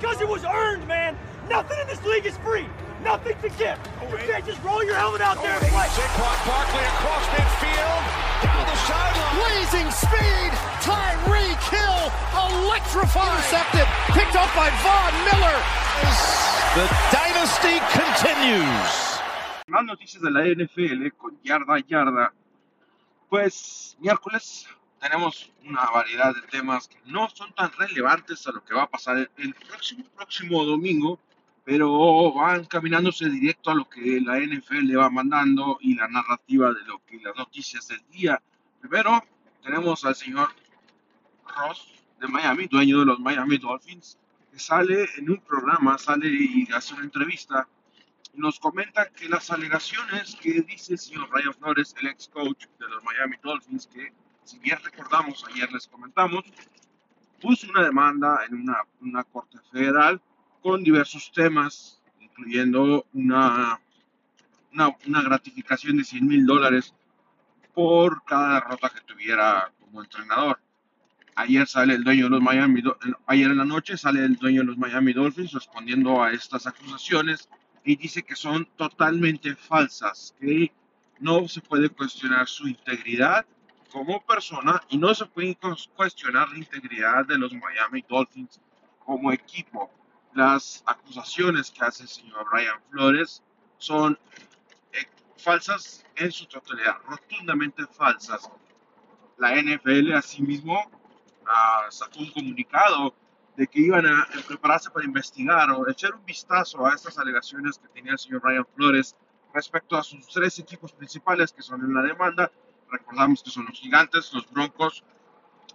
because it was earned, man. Nothing in this league is free. Nothing to give. Oh, you can't just roll your helmet out there and oh, play. Saquon Barkley across midfield, down the sideline. Blazing speed. Tyreek Hill electrifying. Intercepted. Picked up by Von Miller. The dynasty continues. Más noticias de la NFL con yarda a yarda. Pues miércoles tenemos una variedad de temas que no son tan relevantes a lo que va a pasar el próximo, próximo domingo, pero van caminándose directo a lo que la NFL le va mandando y la narrativa de lo que las noticias del día. Primero tenemos al señor Ross de Miami, dueño de los Miami Dolphins, que sale en un programa, sale y hace una entrevista nos comenta que las alegaciones que dice el señor Ryan Flores, el ex coach de los Miami Dolphins, que si bien recordamos, ayer les comentamos, puso una demanda en una, una corte federal con diversos temas, incluyendo una, una, gratificación de 100 mil dólares por cada derrota que tuviera como entrenador. Ayer sale el dueño los Miami, ayer en la noche sale el dueño de los Miami Dolphins respondiendo a estas acusaciones y dice que son totalmente falsas, que no se puede cuestionar su integridad como persona y no se puede cuestionar la integridad de los Miami Dolphins como equipo. Las acusaciones que hace el señor Ryan Flores son eh, falsas en su totalidad, rotundamente falsas. La NFL asimismo ah, sacó un comunicado de que iban a prepararse para investigar o echar un vistazo a estas alegaciones que tenía el señor Ryan Flores respecto a sus tres equipos principales que son en la demanda. Recordamos que son los Gigantes, los Broncos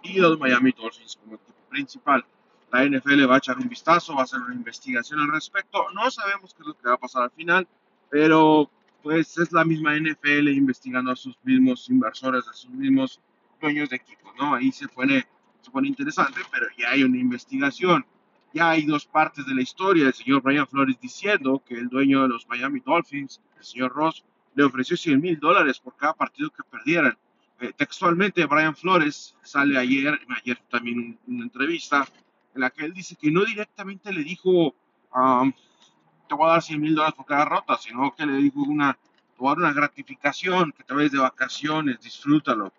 y los Miami Dolphins como equipo principal. La NFL va a echar un vistazo, va a hacer una investigación al respecto. No sabemos qué es lo que va a pasar al final, pero pues es la misma NFL investigando a sus mismos inversores, a sus mismos dueños de equipos, ¿no? Ahí se pone, se pone interesante, pero ya hay una investigación. Ya hay dos partes de la historia. El señor Brian Flores diciendo que el dueño de los Miami Dolphins, el señor Ross, le ofreció 100 mil dólares por cada partido que perdieran. Eh, textualmente, Brian Flores sale ayer, ayer también un- una entrevista, en la que él dice que no directamente le dijo, um, te voy a dar 100 mil dólares por cada rota, sino que le dijo una, te voy a dar una gratificación, que te vayas de vacaciones, disfrútalo,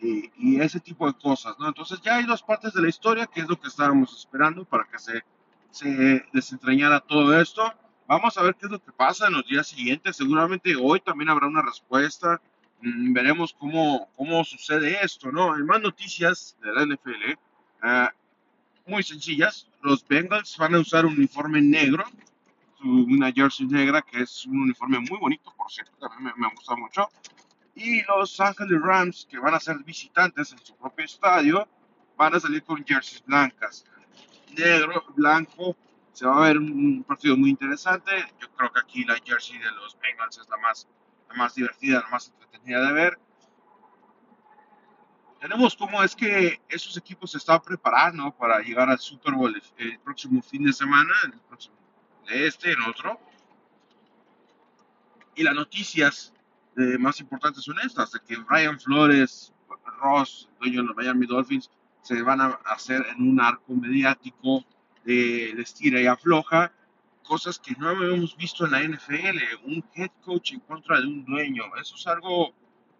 y, y ese tipo de cosas, ¿no? Entonces ya hay dos partes de la historia, que es lo que estábamos esperando para que se, se desentrañara todo esto. Vamos a ver qué es lo que pasa en los días siguientes. Seguramente hoy también habrá una respuesta. Mm, veremos cómo, cómo sucede esto, ¿no? Hay más noticias de la NFL, eh, muy sencillas. Los Bengals van a usar un uniforme negro, una jersey negra, que es un uniforme muy bonito, por cierto, también me, me gusta mucho. Y los Angeles Rams, que van a ser visitantes en su propio estadio, van a salir con jerseys blancas. Negro, blanco, se va a ver un partido muy interesante. Yo creo que aquí la jersey de los Bengals es la más, la más divertida, la más entretenida de ver. Tenemos cómo es que esos equipos se están preparando para llegar al Super Bowl el, próximo fin de semana, el próximo de este, en otro. Y las noticias eh, más importantes son estas, de que Brian Flores, Ross, dueño de los Miami Dolphins, se van a hacer en un arco mediático de, de estira y afloja, cosas que no habíamos visto en la NFL, un head coach en contra de un dueño. Eso es algo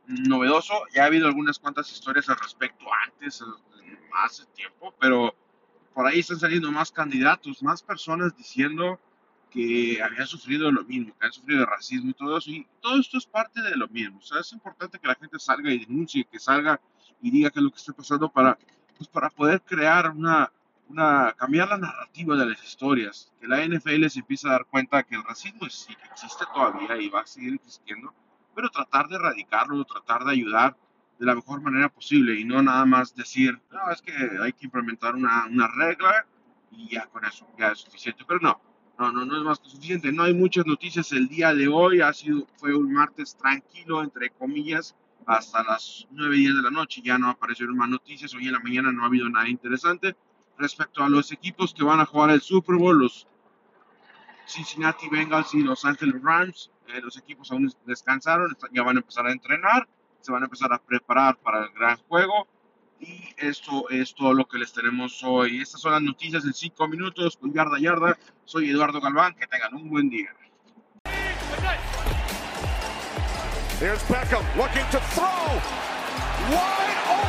novedoso. Ya ha habido algunas cuantas historias al respecto antes, eh, hace tiempo, pero por ahí están saliendo más candidatos, más personas diciendo que habían sufrido lo mismo, que han sufrido racismo y todo eso, y todo esto es parte de lo mismo. O sea, es importante que la gente salga y denuncie, que salga y diga qué es lo que está pasando para, pues, para poder crear una, una, cambiar la narrativa de las historias, que la NFL se empiece a dar cuenta que el racismo sí existe todavía y va a seguir existiendo, pero tratar de erradicarlo, tratar de ayudar de la mejor manera posible y no nada más decir, no, es que hay que implementar una, una regla y ya con eso, ya es suficiente, pero no, no, no, no es más que suficiente. No hay muchas noticias el día de hoy. Ha sido, fue un martes tranquilo, entre comillas, hasta las 9 y 10 de la noche. Ya no aparecieron más noticias. Hoy en la mañana no ha habido nada interesante. Respecto a los equipos que van a jugar el Super Bowl, los Cincinnati Bengals y Los Angeles Rams, eh, los equipos aún descansaron, ya van a empezar a entrenar, se van a empezar a preparar para el gran juego Y esto es todo lo que les tenemos hoy. Estas son las noticias en 5 minutos con Yarda Yarda. Soy Eduardo Galván. Que tengan un buen día. Beckham looking to throw. Wide open.